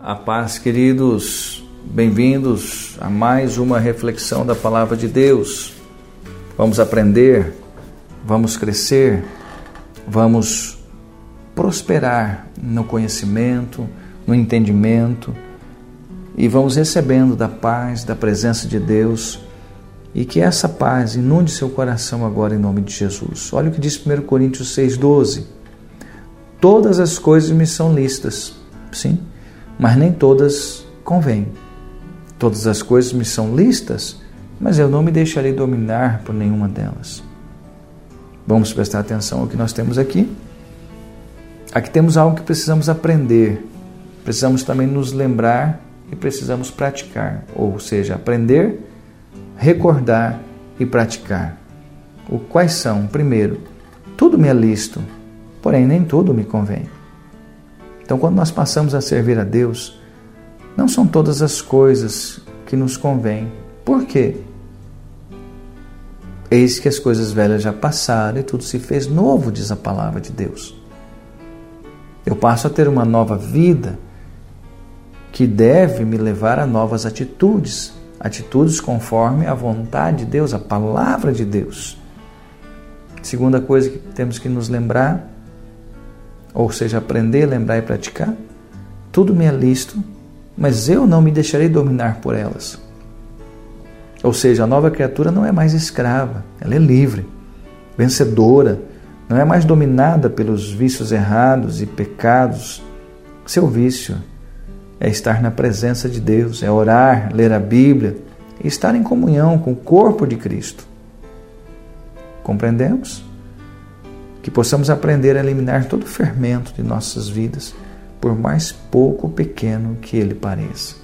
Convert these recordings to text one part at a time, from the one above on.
A paz, queridos, bem-vindos a mais uma reflexão da Palavra de Deus. Vamos aprender, vamos crescer, vamos prosperar no conhecimento, no entendimento e vamos recebendo da paz, da presença de Deus e que essa paz inunde seu coração agora em nome de Jesus. Olha o que diz 1 Coríntios 6,12. Todas as coisas me são listas, sim mas nem todas convêm. Todas as coisas me são listas, mas eu não me deixarei dominar por nenhuma delas. Vamos prestar atenção ao que nós temos aqui. Aqui temos algo que precisamos aprender, precisamos também nos lembrar e precisamos praticar, ou seja, aprender, recordar e praticar. O quais são? Primeiro, tudo me é lícito, porém nem tudo me convém. Então, quando nós passamos a servir a Deus, não são todas as coisas que nos convêm. Por quê? Eis que as coisas velhas já passaram e tudo se fez novo, diz a palavra de Deus. Eu passo a ter uma nova vida que deve me levar a novas atitudes, atitudes conforme a vontade de Deus, a palavra de Deus. Segunda coisa que temos que nos lembrar ou seja, aprender, lembrar e praticar, tudo me é lícito, mas eu não me deixarei dominar por elas. Ou seja, a nova criatura não é mais escrava, ela é livre, vencedora, não é mais dominada pelos vícios errados e pecados. Seu vício é estar na presença de Deus, é orar, ler a Bíblia e estar em comunhão com o corpo de Cristo. Compreendemos? Que possamos aprender a eliminar todo o fermento de nossas vidas, por mais pouco ou pequeno que ele pareça.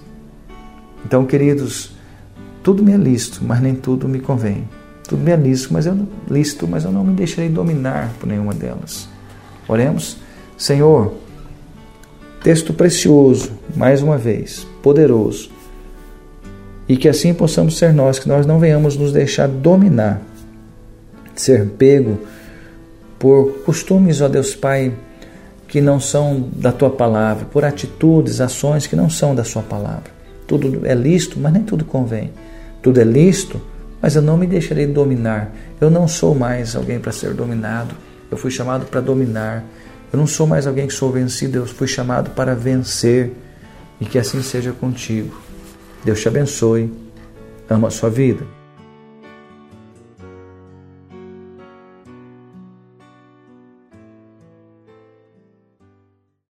Então, queridos, tudo me é lícito, mas nem tudo me convém. Tudo me é lícito, mas eu, lícito, mas eu não me deixarei dominar por nenhuma delas. Oremos. Senhor, texto precioso, mais uma vez, poderoso, e que assim possamos ser nós, que nós não venhamos nos deixar dominar, ser pego por costumes, ó Deus Pai, que não são da tua palavra, por atitudes, ações que não são da sua palavra. Tudo é lícito, mas nem tudo convém. Tudo é lícito, mas eu não me deixarei dominar. Eu não sou mais alguém para ser dominado. Eu fui chamado para dominar. Eu não sou mais alguém que sou vencido, eu fui chamado para vencer. E que assim seja contigo. Deus te abençoe. Ama a sua vida.